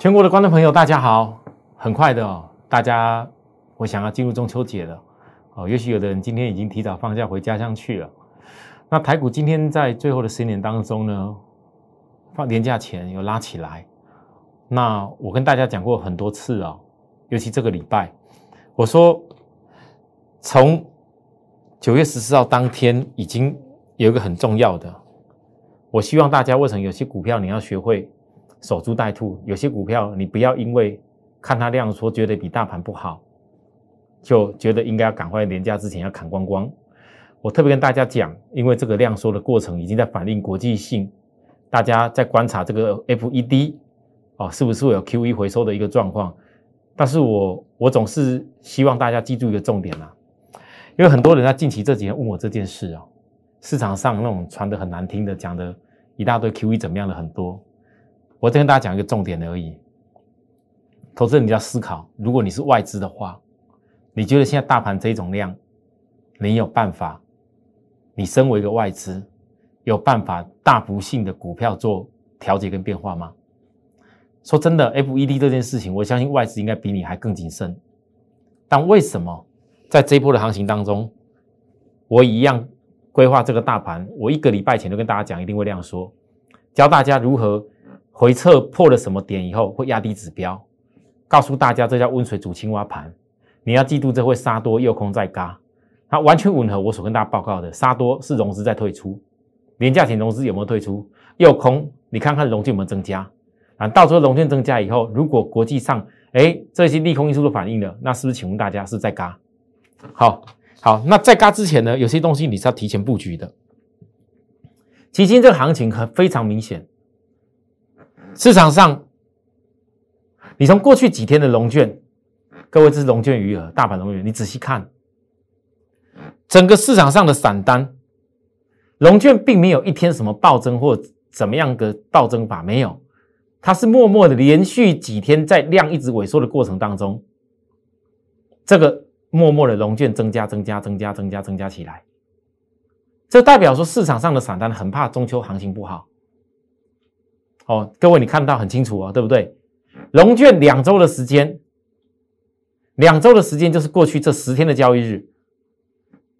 全国的观众朋友，大家好！很快的哦，大家我想要进入中秋节了哦。也许有的人今天已经提早放假回家乡去了。那台股今天在最后的十年当中呢，放年假前有拉起来。那我跟大家讲过很多次哦，尤其这个礼拜，我说从九月十四号当天已经有一个很重要的，我希望大家为什么有些股票你要学会。守株待兔，有些股票你不要因为看它量说觉得比大盘不好，就觉得应该要赶快廉价之前要砍光光。我特别跟大家讲，因为这个量缩的过程已经在反映国际性，大家在观察这个 FED 哦是不是会有 QE 回收的一个状况。但是我我总是希望大家记住一个重点啊，因为很多人在近期这几天问我这件事啊，市场上那种传的很难听的，讲的一大堆 QE 怎么样的很多。我再跟大家讲一个重点而已，投资人你要思考，如果你是外资的话，你觉得现在大盘这种量，你有办法？你身为一个外资，有办法大幅性的股票做调节跟变化吗？说真的，FED 这件事情，我相信外资应该比你还更谨慎。但为什么在这一波的行情当中，我一样规划这个大盘？我一个礼拜前就跟大家讲，一定会这样说，教大家如何。回撤破了什么点以后会压低指标，告诉大家这叫温水煮青蛙盘，你要记住这会杀多诱空再嘎，它完全吻合我所跟大家报告的，杀多是融资在退出，廉价型融资有没有退出？诱空你看看融券有没有增加？啊，到时候融券增加以后，如果国际上哎这些利空因素都反映了，那是不是请问大家是在嘎？好，好，那在嘎之前呢，有些东西你是要提前布局的。基金这个行情很非常明显。市场上，你从过去几天的龙卷，各位这是龙卷余额，大盘龙卷，你仔细看，整个市场上的散单，龙卷并没有一天什么暴增或怎么样的暴增法，没有，它是默默的连续几天在量一直萎缩的过程当中，这个默默的龙卷增加、增加、增加、增加、增加起来，这代表说市场上的散单很怕中秋行情不好。哦，各位，你看到很清楚哦，对不对？龙卷两周的时间，两周的时间就是过去这十天的交易日，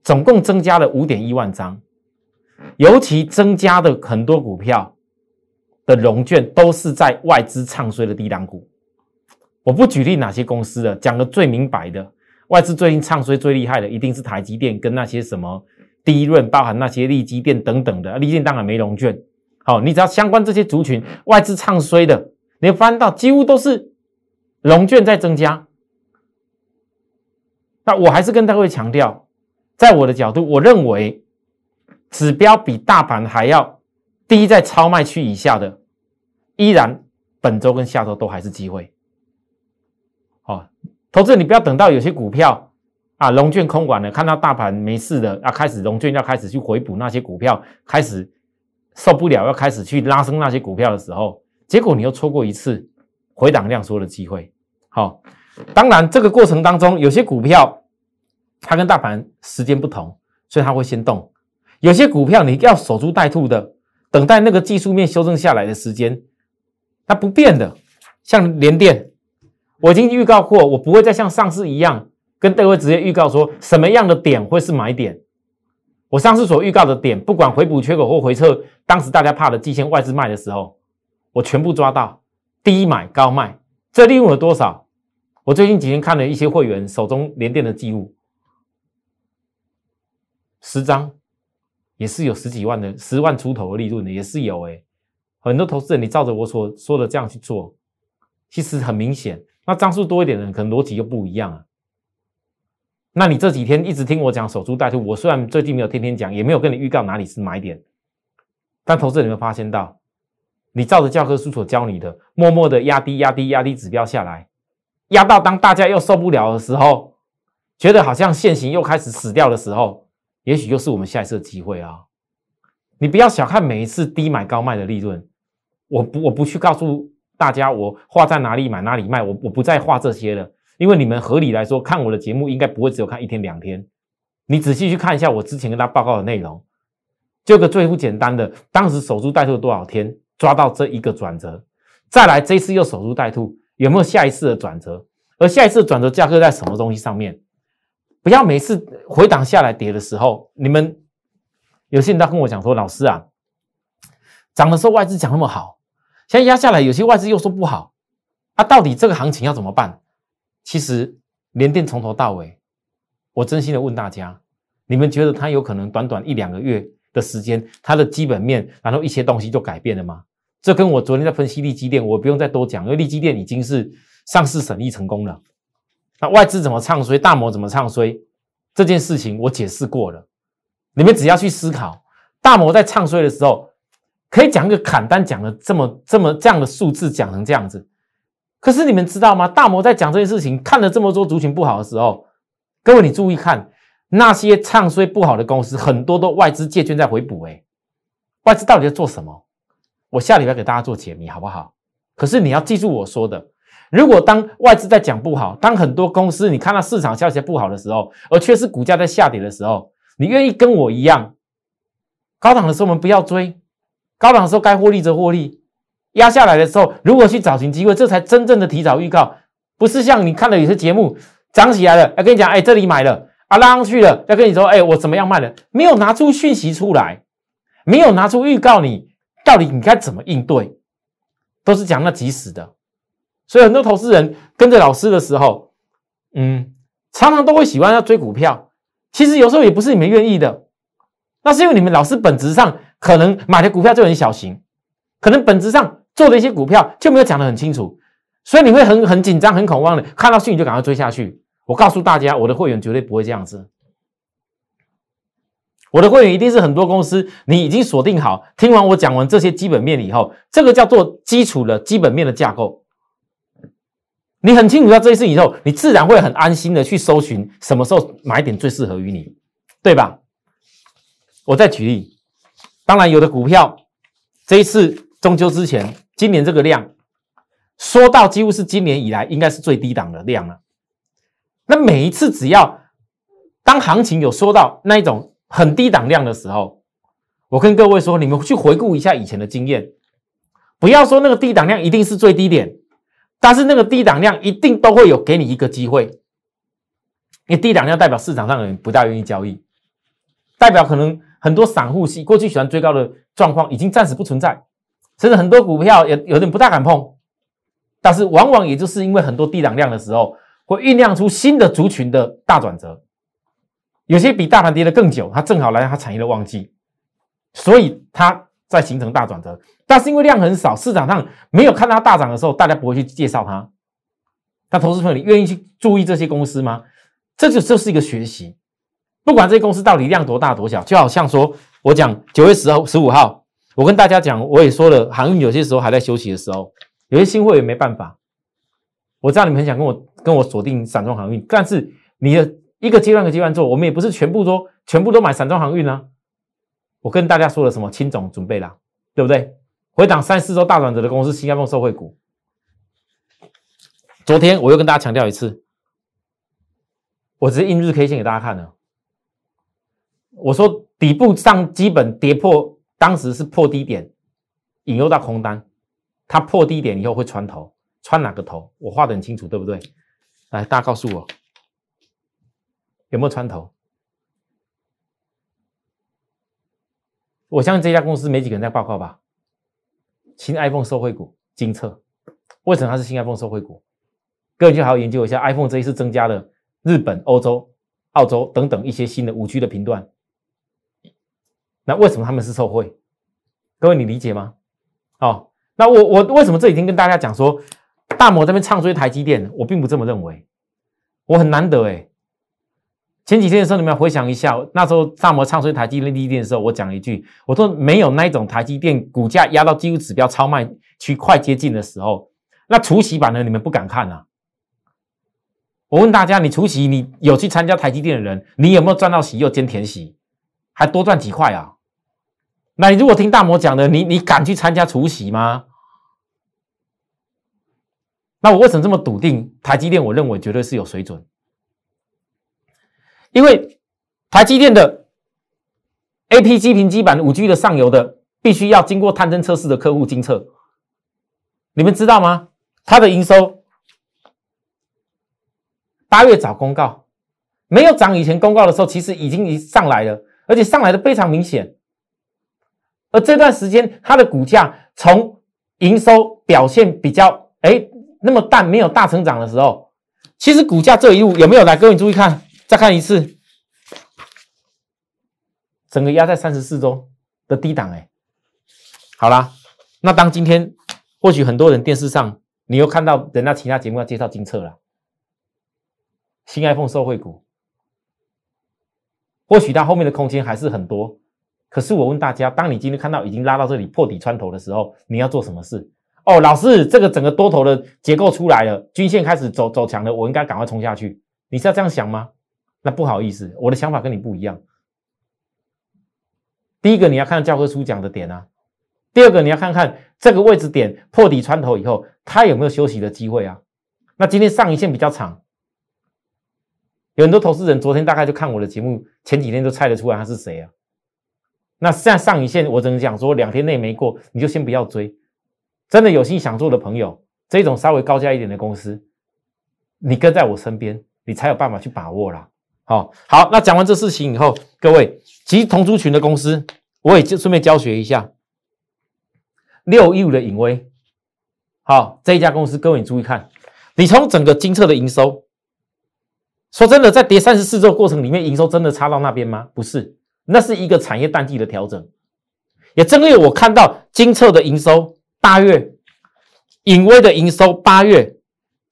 总共增加了五点一万张，尤其增加的很多股票的龙卷都是在外资唱衰的低档股。我不举例哪些公司了，讲的最明白的，外资最近唱衰最厉害的一定是台积电跟那些什么第一润，包含那些利基电等等的，利基当然没龙卷。好，你只要相关这些族群外资唱衰的，你翻到几乎都是龙卷在增加。那我还是跟各位强调，在我的角度，我认为指标比大盘还要低在超卖区以下的，依然本周跟下周都还是机会。哦，投资人你不要等到有些股票啊龙卷空管了，看到大盘没事的，啊开始龙卷要开始去回补那些股票，开始。受不了，要开始去拉升那些股票的时候，结果你又错过一次回档量缩的机会。好，当然这个过程当中，有些股票它跟大盘时间不同，所以它会先动；有些股票你要守株待兔的，等待那个技术面修正下来的时间，它不变的。像联电，我已经预告过，我不会再像上次一样跟各位直接预告说什么样的点会是买点。我上次所预告的点，不管回补缺口或回撤，当时大家怕的季线外资卖的时候，我全部抓到，低买高卖，这利润有多少？我最近几天看了一些会员手中连电的记录，十张也是有十几万的，十万出头的利润的也是有哎，很多投资人你照着我所说的这样去做，其实很明显，那张数多一点的可能逻辑就不一样啊。那你这几天一直听我讲守株待兔，我虽然最近没有天天讲，也没有跟你预告哪里是买点，但投资人有没有发现到，你照着教科书所教你的，默默的压低、压低、压低指标下来，压到当大家又受不了的时候，觉得好像现行又开始死掉的时候，也许又是我们下一次的机会啊！你不要小看每一次低买高卖的利润，我不我不去告诉大家我画在哪里买哪里卖，我我不再画这些了。因为你们合理来说看我的节目，应该不会只有看一天两天。你仔细去看一下我之前跟他报告的内容，就个最不简单的，当时守株待兔多少天，抓到这一个转折，再来这一次又守株待兔，有没有下一次的转折？而下一次转折架构在什么东西上面？不要每次回档下来跌的时候，你们有些人都跟我讲说，老师啊，涨的时候外资讲那么好，现在压下来，有些外资又说不好，啊，到底这个行情要怎么办？其实连电从头到尾，我真心的问大家，你们觉得它有可能短短一两个月的时间，它的基本面，然后一些东西就改变了吗？这跟我昨天在分析利基电，我不用再多讲，因为利基电已经是上市审议成功了。那外资怎么唱衰，大摩怎么唱衰，这件事情我解释过了。你们只要去思考，大摩在唱衰的时候，可以讲一个砍单，讲的这么这么这样的数字，讲成这样子。可是你们知道吗？大摩在讲这件事情，看了这么多族群不好的时候，各位你注意看，那些唱衰不好的公司，很多都外资借券在回补。哎，外资到底在做什么？我下礼拜给大家做解密，好不好？可是你要记住我说的。如果当外资在讲不好，当很多公司你看到市场消息不好的时候，而却是股价在下跌的时候，你愿意跟我一样，高档的时候我们不要追，高档的时候该获利则获利，压下来的时候如果去找寻机会，这才真正的提早预告，不是像你看的有些节目涨起来了要跟你讲，哎，这里买了啊，拉上去了要跟你说，哎，我怎么样卖的，没有拿出讯息出来，没有拿出预告，你到底你该怎么应对，都是讲那即时的。所以很多投资人跟着老师的时候，嗯，常常都会喜欢要追股票。其实有时候也不是你们愿意的，那是因为你们老师本质上可能买的股票就很小型，可能本质上做的一些股票就没有讲得很清楚，所以你会很很紧张、很恐慌的，看到讯就赶快追下去。我告诉大家，我的会员绝对不会这样子，我的会员一定是很多公司你已经锁定好，听完我讲完这些基本面以后，这个叫做基础的基本面的架构。你很清楚到这一次以后，你自然会很安心的去搜寻什么时候买点最适合于你，对吧？我再举例，当然有的股票这一次中秋之前，今年这个量说到几乎是今年以来应该是最低档的量了。那每一次只要当行情有说到那一种很低档量的时候，我跟各位说，你们去回顾一下以前的经验，不要说那个低档量一定是最低点。但是那个低档量一定都会有给你一个机会，因为低档量代表市场上的人不大愿意交易，代表可能很多散户系过去喜欢追高的状况已经暂时不存在，甚至很多股票也有点不大敢碰。但是往往也就是因为很多低档量的时候，会酝酿出新的族群的大转折，有些比大盘跌的更久，它正好来它产业的旺季，所以它在形成大转折。但是因为量很少，市场上没有看到它大涨的时候，大家不会去介绍它。那投资朋友，你愿意去注意这些公司吗？这就就是一个学习。不管这些公司到底量多大多小，就好像说我讲九月十号、十五号，我跟大家讲，我也说了，航运有些时候还在休息的时候，有些新会员没办法。我知道你们很想跟我跟我锁定散装航运，但是你的一个阶段个阶段做，我们也不是全部都全部都买散装航运啊。我跟大家说了什么？青总准备了，对不对？回档三四周大转折的公司，新加坡受惠股。昨天我又跟大家强调一次，我只是印日 K 线给大家看了。我说底部上基本跌破，当时是破低点，引诱到空单。它破低点以后会穿头，穿哪个头？我画的很清楚，对不对？来，大家告诉我，有没有穿头？我相信这家公司没几个人在报告吧。新 iPhone 受惠股金策，为什么它是新 iPhone 受惠股？各位就好好研究一下 iPhone 这一次增加了日本、欧洲、澳洲等等一些新的五 G 的频段，那为什么他们是受惠？各位你理解吗？哦，那我我为什么这几天跟大家讲说大摩这边唱衰台积电？我并不这么认为，我很难得哎。前几天的时候，你们回想一下，那时候大摩唱衰台积电、立电的时候，我讲一句，我说没有那一种台积电股价压到几乎指标超卖区快接近的时候，那除息版的你们不敢看啊。我问大家，你除息你有去参加台积电的人，你有没有赚到息又兼填息，还多赚几块啊？那你如果听大摩讲的，你你敢去参加除夕吗？那我为什么这么笃定台积电？我认为绝对是有水准。因为台积电的 A P G 平基板五 G 的上游的，必须要经过探针测试的客户精测，你们知道吗？它的营收八月早公告，没有涨以前公告的时候，其实已经已上来了，而且上来的非常明显。而这段时间，它的股价从营收表现比较哎那么淡，没有大成长的时候，其实股价这一路有没有来？各位注意看，再看一次，整个压在三十四周的低档哎。好啦，那当今天或许很多人电视上你又看到人家其他节目要介绍金策了，新 iPhone 受惠股，或许它后面的空间还是很多。可是我问大家，当你今天看到已经拉到这里破底穿头的时候，你要做什么事？哦，老师，这个整个多头的结构出来了，均线开始走走强了，我应该赶快冲下去。你是要这样想吗？那不好意思，我的想法跟你不一样。第一个你要看教科书讲的点啊，第二个你要看看这个位置点破底穿头以后，它有没有休息的机会啊？那今天上一线比较长，有很多投资人昨天大概就看我的节目，前几天都猜得出来他是谁啊？那现在上影线，我只能讲说两天内没过，你就先不要追。真的有心想做的朋友，这种稍微高价一点的公司，你跟在我身边，你才有办法去把握啦。好，好，那讲完这事情以后，各位，其实同族群的公司，我也就顺便教学一下。六一五的影威，好，这一家公司，各位你注意看，你从整个金策的营收，说真的，在跌三十四周过程里面，营收真的差到那边吗？不是。那是一个产业淡季的调整，也正因为我看到金策的营收八月，隐微的营收八月，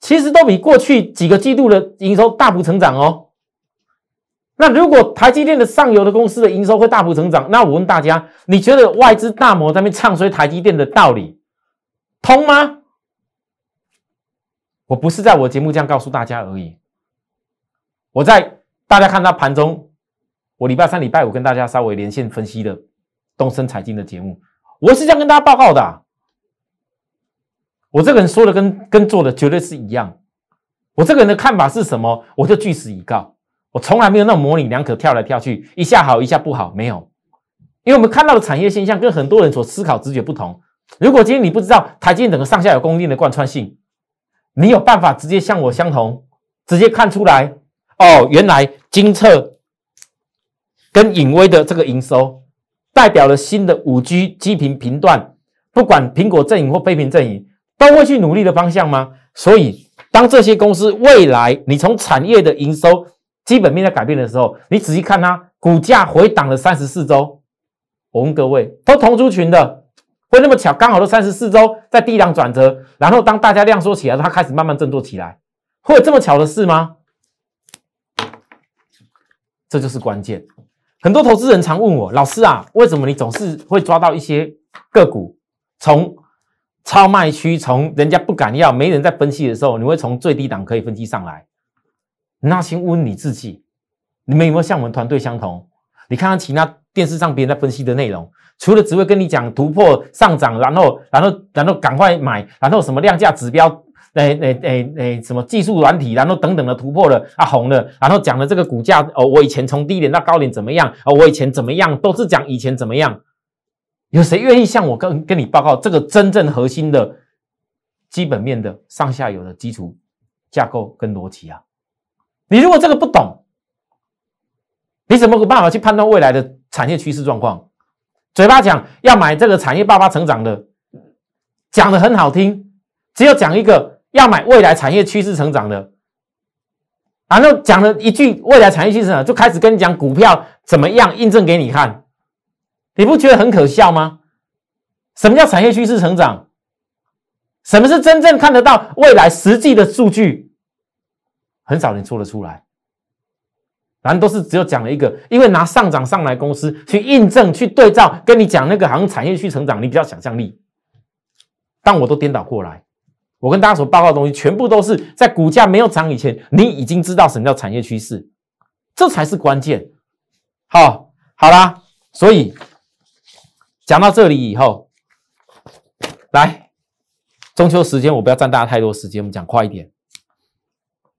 其实都比过去几个季度的营收大幅成长哦。那如果台积电的上游的公司的营收会大幅成长，那我问大家，你觉得外资大摩在那边唱衰台积电的道理通吗？我不是在我节目这样告诉大家而已，我在大家看到盘中。我礼拜三、礼拜五跟大家稍微连线分析的东升财经的节目，我是这样跟大家报告的。我这个人说的跟跟做的绝对是一样。我这个人的看法是什么，我就据实以告。我从来没有那种模棱两可、跳来跳去，一下好一下不好，没有。因为我们看到的产业现象跟很多人所思考直觉不同。如果今天你不知道台积电整个上下游供应链的贯穿性，你有办法直接像我相同，直接看出来哦，原来金测。跟影威的这个营收，代表了新的五 G 基频频段，不管苹果阵营或非屏阵营，都会去努力的方向吗？所以，当这些公司未来你从产业的营收基本面在改变的时候，你仔细看它股价回档了三十四周，我问各位，都同族群的，会那么巧，刚好都三十四周在低档转折，然后当大家量缩起来，它开始慢慢振作起来，会有这么巧的事吗？这就是关键。很多投资人常问我，老师啊，为什么你总是会抓到一些个股，从超卖区，从人家不敢要、没人在分析的时候，你会从最低档可以分析上来？那先问你自己，你们有没有像我们团队相同？你看看其他电视上别人在分析的内容，除了只会跟你讲突破上涨，然后，然后，然后赶快买，然后什么量价指标。诶诶诶诶，什么技术软体，然后等等的突破了啊，红了，然后讲了这个股价哦，我以前从低点到高点怎么样？哦，我以前怎么样？都是讲以前怎么样？有谁愿意向我跟跟你报告这个真正核心的基本面的上下游的基础架构跟逻辑啊？你如果这个不懂，你怎么有办法去判断未来的产业趋势状况？嘴巴讲要买这个产业爆发成长的，讲的很好听，只有讲一个。要买未来产业趋势成长的，然后讲了一句未来产业趋势成长，就开始跟你讲股票怎么样印证给你看，你不觉得很可笑吗？什么叫产业趋势成长？什么是真正看得到未来实际的数据？很少人说得出来，反正都是只有讲了一个，因为拿上涨上来公司去印证、去对照，跟你讲那个好像产业去成长，你比较想象力，但我都颠倒过来。我跟大家所报告的东西，全部都是在股价没有涨以前，你已经知道什么叫产业趋势，这才是关键。好，好啦，所以讲到这里以后，来中秋时间，我不要占大家太多时间，我们讲快一点。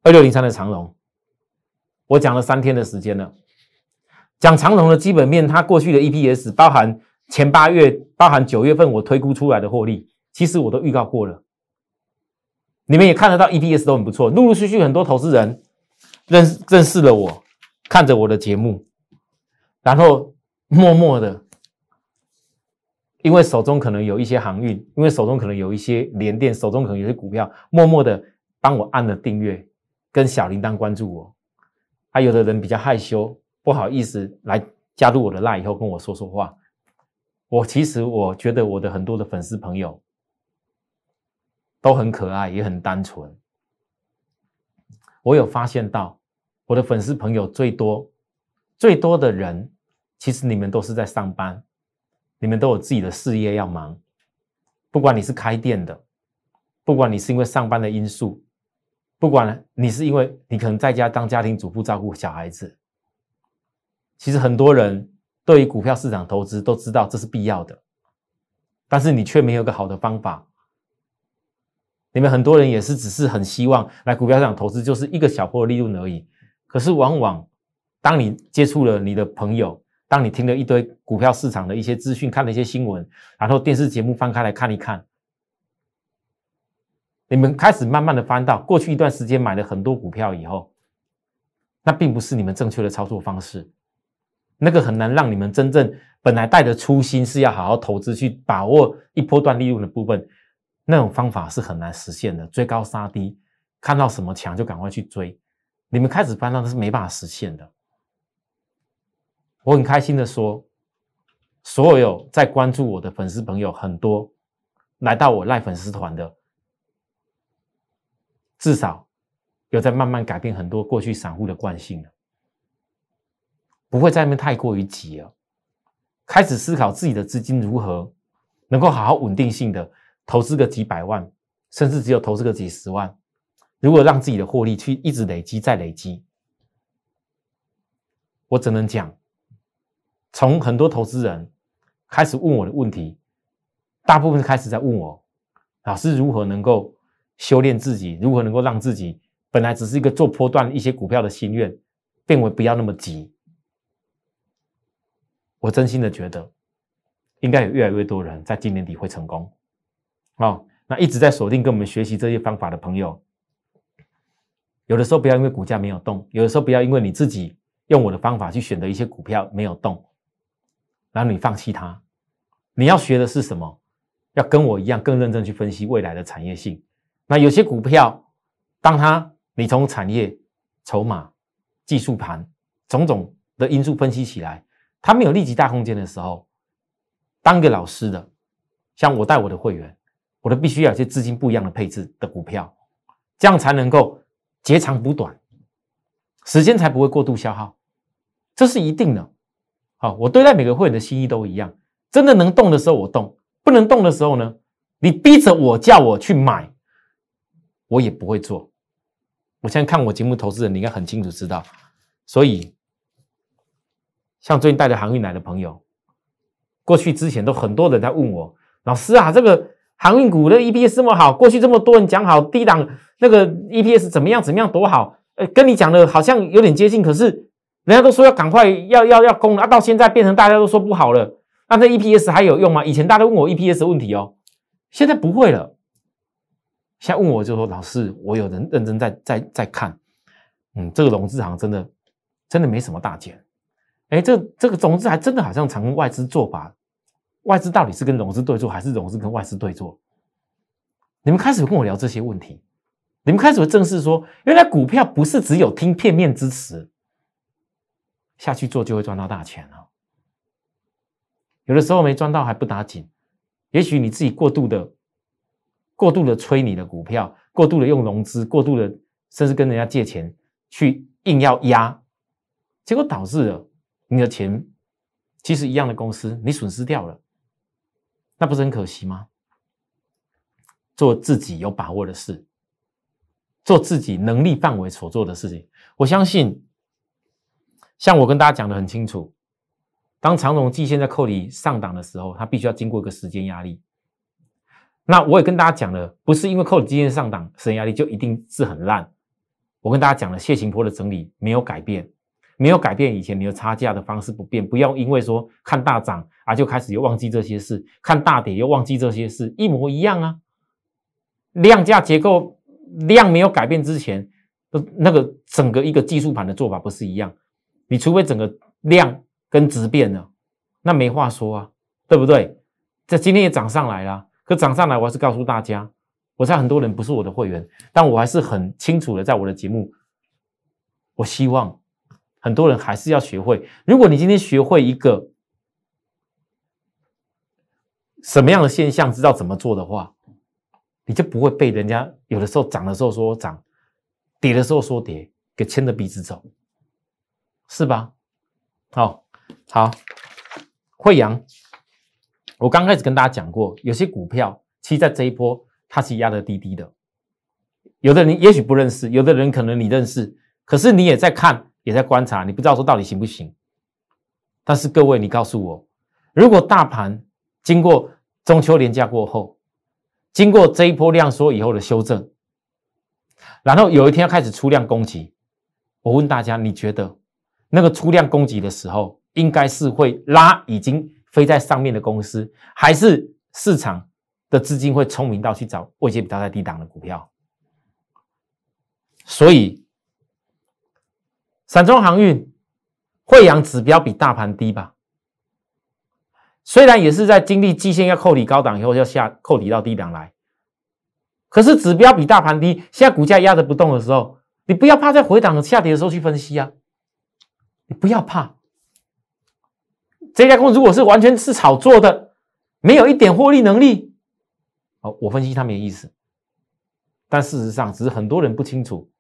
二六零三的长荣，我讲了三天的时间了，讲长荣的基本面，它过去的 EPS 包含前八月，包含九月份我推估出来的获利，其实我都预告过了。你们也看得到 EPS 都很不错，陆陆续续很多投资人认认识了我，看着我的节目，然后默默的，因为手中可能有一些航运，因为手中可能有一些联电，手中可能有些股票，默默的帮我按了订阅跟小铃铛关注我。还有的人比较害羞，不好意思来加入我的 line 以后跟我说说话。我其实我觉得我的很多的粉丝朋友都很可爱，也很单纯。我有发现到我的粉丝朋友最多最多的人，其实你们都是在上班，你们都有自己的事业要忙。不管你是开店的，不管你是因为上班的因素，不管你是因为你可能在家当家庭主妇照顾小孩子，其实很多人。对于股票市场投资都知道这是必要的，但是你却没有个好的方法。你们很多人也是只是很希望来股票市场投资，就是一个小波的利润而已。可是往往当你接触了你的朋友，当你听了一堆股票市场的一些资讯，看了一些新闻，然后电视节目翻开来看一看，你们开始慢慢的翻到过去一段时间买了很多股票以后，那并不是你们正确的操作方式。那个很难让你们真正本来带着初心是要好好投资去把握一波段利润的部分，那种方法是很难实现的。追高杀低，看到什么强就赶快去追，你们开始翻到那是没办法实现的。我很开心的说，所有在关注我的粉丝朋友很多，来到我赖粉丝团的，至少有在慢慢改变很多过去散户的惯性了。不会在那边太过于急了，开始思考自己的资金如何能够好好稳定性的投资个几百万，甚至只有投资个几十万，如果让自己的获利去一直累积再累积，我只能讲，从很多投资人开始问我的问题，大部分开始在问我，老师如何能够修炼自己，如何能够让自己本来只是一个做波段一些股票的心愿，变为不要那么急。我真心的觉得，应该有越来越多人在今年底会成功。哦，那一直在锁定跟我们学习这些方法的朋友，有的时候不要因为股价没有动，有的时候不要因为你自己用我的方法去选择一些股票没有动，然后你放弃它。你要学的是什么？要跟我一样更认真去分析未来的产业性。那有些股票，当它你从产业、筹码、技术盘种种的因素分析起来。它没有立即大空间的时候，当个老师的，像我带我的会员，我都必须要有些资金不一样的配置的股票，这样才能够截长补短，时间才不会过度消耗，这是一定的。好，我对待每个会员的心意都一样，真的能动的时候我动，不能动的时候呢，你逼着我叫我去买，我也不会做。我现在看我节目投资人，你应该很清楚知道，所以。像最近带着航运来的朋友，过去之前都很多人在问我，老师啊，这个航运股的 EPS 这么好，过去这么多人讲好低档那个 EPS 怎么样怎么样多好，呃，跟你讲的好像有点接近，可是人家都说要赶快要要要攻啊，到现在变成大家都说不好了，那这 EPS 还有用吗？以前大家问我 EPS 问题哦，现在不会了，现在问我就说老师，我有人认真在在在看，嗯，这个融资行真的真的没什么大钱。哎，这这个融资还真的好像常跟外资做法，外资到底是跟融资对做，还是融资跟外资对做？你们开始跟我聊这些问题，你们开始会正视说，原来股票不是只有听片面之词，下去做就会赚到大钱了。有的时候没赚到还不打紧，也许你自己过度的、过度的吹你的股票，过度的用融资，过度的甚至跟人家借钱去硬要压，结果导致了。你的钱其实一样的公司，你损失掉了，那不是很可惜吗？做自己有把握的事，做自己能力范围所做的事情。我相信，像我跟大家讲的很清楚，当长荣季线在扣里上档的时候，它必须要经过一个时间压力。那我也跟大家讲了，不是因为扣里季线上档时间压力就一定是很烂。我跟大家讲了，谢行坡的整理没有改变。没有改变以前你的差价的方式不变，不要因为说看大涨啊就开始又忘记这些事，看大跌又忘记这些事，一模一样啊。量价结构量没有改变之前，那个整个一个技术盘的做法不是一样？你除非整个量跟值变了，那没话说啊，对不对？这今天也涨上来了，可涨上来，我还是告诉大家，我知道很多人不是我的会员，但我还是很清楚的，在我的节目，我希望很多人还是要学会。如果你今天学会一个什么样的现象，知道怎么做的话，你就不会被人家有的时候涨的时候说涨，跌的时候说跌，给牵着鼻子走，是吧？好，好，惠阳。我刚开始跟大家讲过，有些股票其实在这一波它是压的低低的。有的人也许不认识，有的人可能你认识，可是你也在看，也在观察，你不知道说到底行不行。但是各位，你告诉我，如果大盘经过中秋连假过后，经过这一波量缩以后的修正，然后有一天要开始出量攻击，我问大家，你觉得那个出量攻击的时候，应该是会拉已经？飞在上面的公司，还是市场的资金会聪明到去找位阶比较在低档的股票？所以，散装航运、惠阳指标比大盘低吧？虽然也是在经历季线要扣底高档以后要下扣底到低档来，可是指标比大盘低，现在股价压着不动的时候，你不要怕在回档下跌的时候去分析啊！你不要怕。这家公司如果是完全是炒作的，没有一点获利能力，哦，我分析它没意思。但事实上，只是很多人不清楚。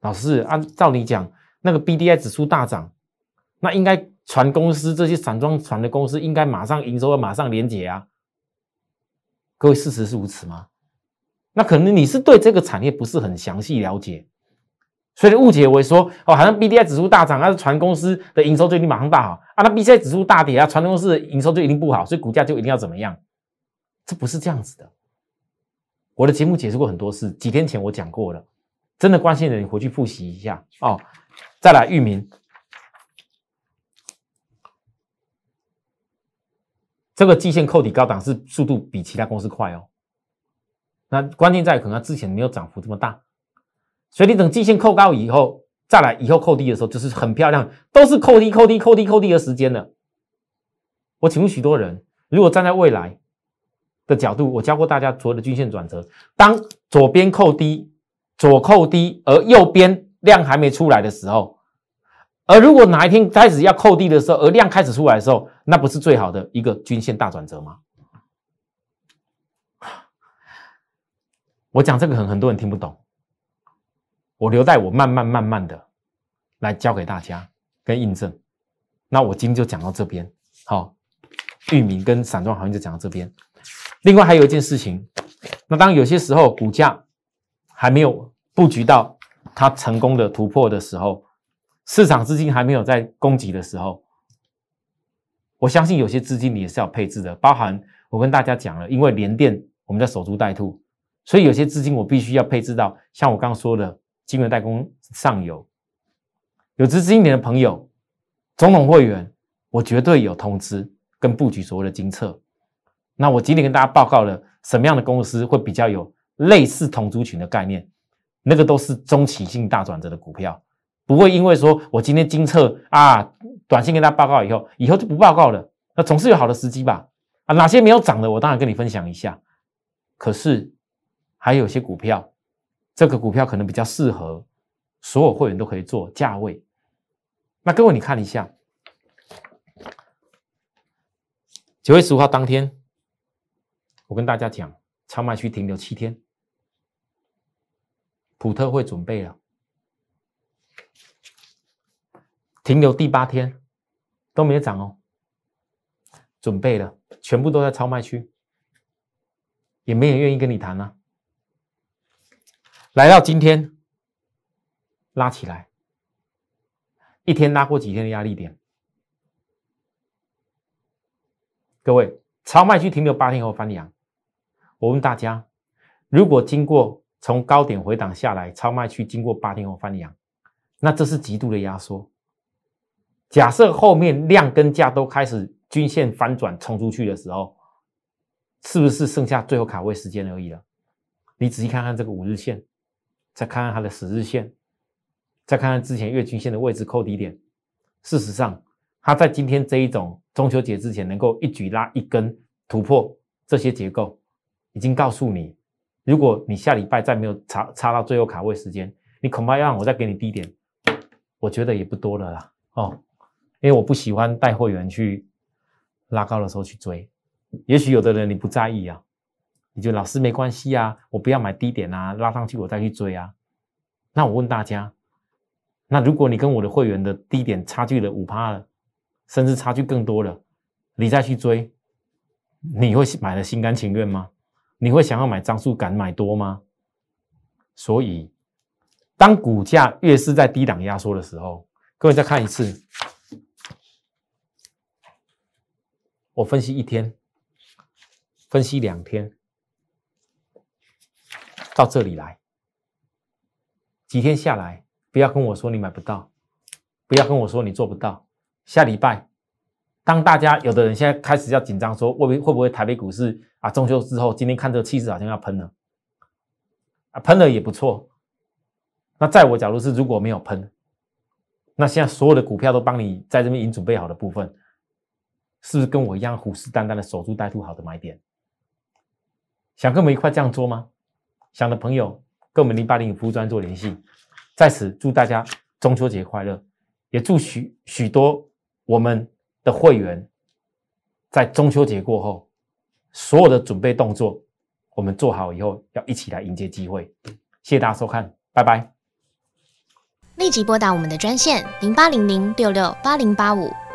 老师，按照你讲，那个 B D I 指数大涨，那应该船公司这些散装船的公司应该马上营收要马上连结啊？各位，事实是如此吗？那可能你是对这个产业不是很详细了解。所以误解为说哦，好像 B D I 指数大涨，那是船公司的营收就一定马上大好啊。那 B D I 指数大跌啊，船公司的营收就一定不好，所以股价就一定要怎么样？这不是这样子的。我的节目解释过很多次，几天前我讲过了，真的关心的你回去复习一下哦。再来，域名这个季线扣底高档是速度比其他公司快哦。那关键在可能之前没有涨幅这么大。所以你等季线扣高以后，再来以后扣低的时候，就是很漂亮，都是扣低、扣低、扣低、扣低的时间了。我请问许多人，如果站在未来的角度，我教过大家所有的均线转折，当左边扣低、左扣低，而右边量还没出来的时候，而如果哪一天开始要扣低的时候，而量开始出来的时候，那不是最好的一个均线大转折吗？我讲这个很很多人听不懂。我留待我慢慢慢慢的来教给大家跟印证。那我今天就讲到这边，好，域名跟散装行业就讲到这边。另外还有一件事情，那当有些时候股价还没有布局到它成功的突破的时候，市场资金还没有在供给的时候，我相信有些资金你也是要配置的。包含我跟大家讲了，因为联电我们在守株待兔，所以有些资金我必须要配置到，像我刚刚说的。金融代工上游有资金点的朋友，总统会员，我绝对有通知跟布局所谓的金策。那我今天跟大家报告了什么样的公司会比较有类似同族群的概念，那个都是中期性大转折的股票，不会因为说我今天精测啊，短信跟大家报告以后，以后就不报告了。那总是有好的时机吧？啊，哪些没有涨的，我当然跟你分享一下。可是还有些股票。这个股票可能比较适合所有会员都可以做价位。那各位你看一下，九月十五号当天，我跟大家讲，超卖区停留七天，普特会准备了，停留第八天都没涨哦，准备了，全部都在超卖区，也没人愿意跟你谈呢。来到今天，拉起来，一天拉过几天的压力点？各位，超卖区停留八天后翻阳。我问大家，如果经过从高点回档下来，超卖区经过八天后翻阳，那这是极度的压缩。假设后面量跟价都开始均线翻转冲出去的时候，是不是剩下最后卡位时间而已了？你仔细看看这个五日线，再看看它的十日线，再看看之前月均线的位置扣底点。事实上，它在今天这一种中秋节之前能够一举拉一根突破这些结构，已经告诉你，如果你下礼拜再没有插插到最后卡位时间，你恐怕要让我再给你低点，我觉得也不多了啦。哦，因为我不喜欢带会员去拉高的时候去追。也许有的人你不在意啊，你就老师没关系啊，我不要买低点啊，拉上去我再去追啊。那我问大家，那如果你跟我的会员的低点差距了五趴了，甚至差距更多了，你再去追，你会买的心甘情愿吗？你会想要买张数敢买多吗？所以，当股价越是在低档压缩的时候。各位再看一次，我分析一天，分析两天，到这里来，几天下来，不要跟我说你买不到，不要跟我说你做不到。下礼拜，当大家有的人现在开始要紧张，说会不会会不会台北股市啊中秋之后，今天看这个气势好像要喷了，啊喷了也不错。那在我角度是如果没有喷。那现在所有的股票都帮你在这边已经准备好的部分，是不是跟我一样虎视眈眈的守株待兔好的买点？想跟我们一块这样做吗？想的朋友跟我们零八零服务专做联系。在此祝大家中秋节快乐，也祝许许多我们的会员在中秋节过后所有的准备动作，我们做好以后要一起来迎接机会。谢谢大家收看，拜拜。立即拨打我们的专线零八零零六六八零八五